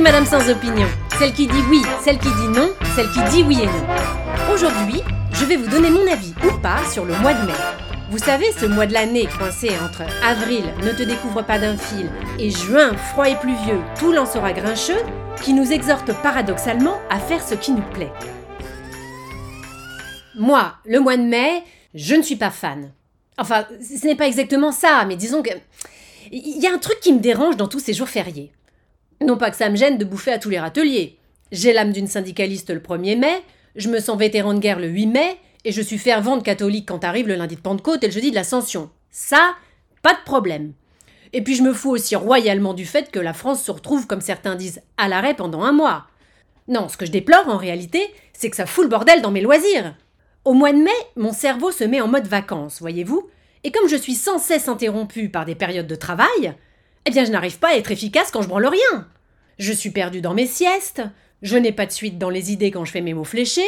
Madame sans opinion, celle qui dit oui, celle qui dit non, celle qui dit oui et non. Aujourd'hui, je vais vous donner mon avis ou pas sur le mois de mai. Vous savez, ce mois de l'année coincé entre avril, ne te découvre pas d'un fil, et juin, froid et pluvieux, tout l'an sera grincheux, qui nous exhorte paradoxalement à faire ce qui nous plaît. Moi, le mois de mai, je ne suis pas fan. Enfin, ce n'est pas exactement ça, mais disons que. Il y a un truc qui me dérange dans tous ces jours fériés. Non pas que ça me gêne de bouffer à tous les râteliers. J'ai l'âme d'une syndicaliste le 1er mai, je me sens vétéran de guerre le 8 mai, et je suis fervente catholique quand arrive le lundi de Pentecôte et le jeudi de l'Ascension. Ça, pas de problème. Et puis je me fous aussi royalement du fait que la France se retrouve, comme certains disent, à l'arrêt pendant un mois. Non, ce que je déplore en réalité, c'est que ça fout le bordel dans mes loisirs. Au mois de mai, mon cerveau se met en mode vacances, voyez-vous, et comme je suis sans cesse interrompu par des périodes de travail, eh bien je n'arrive pas à être efficace quand je branle rien. Je suis perdu dans mes siestes, je n'ai pas de suite dans les idées quand je fais mes mots fléchés,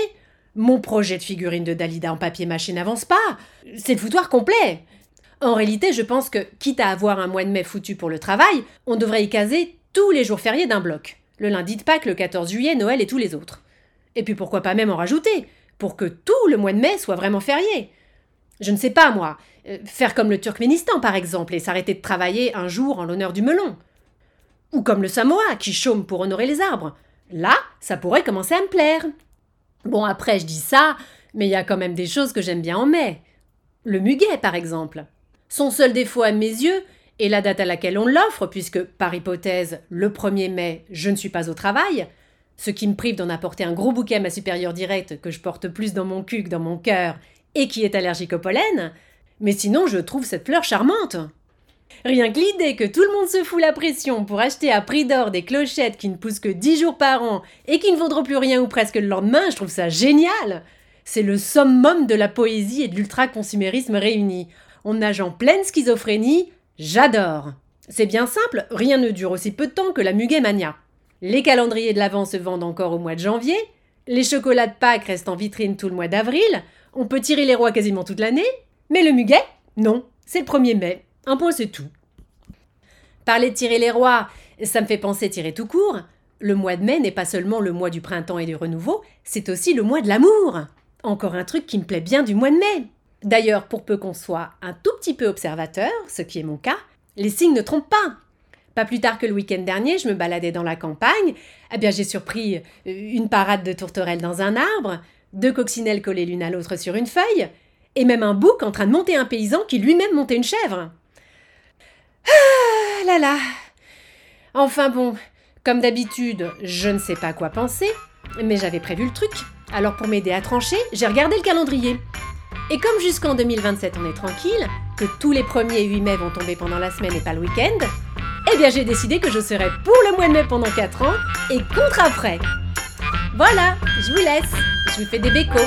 mon projet de figurine de Dalida en papier mâché n'avance pas, c'est le foutoir complet. En réalité, je pense que, quitte à avoir un mois de mai foutu pour le travail, on devrait y caser tous les jours fériés d'un bloc. Le lundi de Pâques, le 14 juillet, Noël et tous les autres. Et puis pourquoi pas même en rajouter pour que tout le mois de mai soit vraiment férié. Je ne sais pas, moi, euh, faire comme le Turkménistan par exemple et s'arrêter de travailler un jour en l'honneur du melon. Ou comme le Samoa qui chôme pour honorer les arbres. Là, ça pourrait commencer à me plaire. Bon, après, je dis ça, mais il y a quand même des choses que j'aime bien en mai. Le muguet, par exemple. Son seul défaut à mes yeux est la date à laquelle on l'offre, puisque, par hypothèse, le 1er mai, je ne suis pas au travail, ce qui me prive d'en apporter un gros bouquet à ma supérieure directe que je porte plus dans mon cul que dans mon cœur et qui est allergique au pollen, mais sinon je trouve cette fleur charmante. Rien que l'idée que tout le monde se fout la pression pour acheter à prix d'or des clochettes qui ne poussent que 10 jours par an et qui ne vaudront plus rien ou presque le lendemain, je trouve ça génial. C'est le summum de la poésie et de l'ultra-consumérisme réunis. On nage en pleine schizophrénie, j'adore. C'est bien simple, rien ne dure aussi peu de temps que la muguet mania. Les calendriers de l'Avent se vendent encore au mois de janvier. Les chocolats de Pâques restent en vitrine tout le mois d'avril. On peut tirer les rois quasiment toute l'année. Mais le muguet, non, c'est le 1er mai. Un point, c'est tout. Parler de tirer les rois, ça me fait penser tirer tout court. Le mois de mai n'est pas seulement le mois du printemps et du renouveau, c'est aussi le mois de l'amour. Encore un truc qui me plaît bien du mois de mai. D'ailleurs, pour peu qu'on soit un tout petit peu observateur, ce qui est mon cas, les signes ne trompent pas. Pas plus tard que le week-end dernier, je me baladais dans la campagne. Eh bien, j'ai surpris euh, une parade de tourterelles dans un arbre, deux coccinelles collées l'une à l'autre sur une feuille, et même un bouc en train de monter un paysan qui lui-même montait une chèvre. Ah là là Enfin bon, comme d'habitude, je ne sais pas quoi penser, mais j'avais prévu le truc. Alors pour m'aider à trancher, j'ai regardé le calendrier. Et comme jusqu'en 2027 on est tranquille, que tous les 1er et 8 mai vont tomber pendant la semaine et pas le week-end, eh bien j'ai décidé que je serai pour le mois de mai pendant 4 ans et contre après. Voilà, je vous laisse je lui fais des bécos.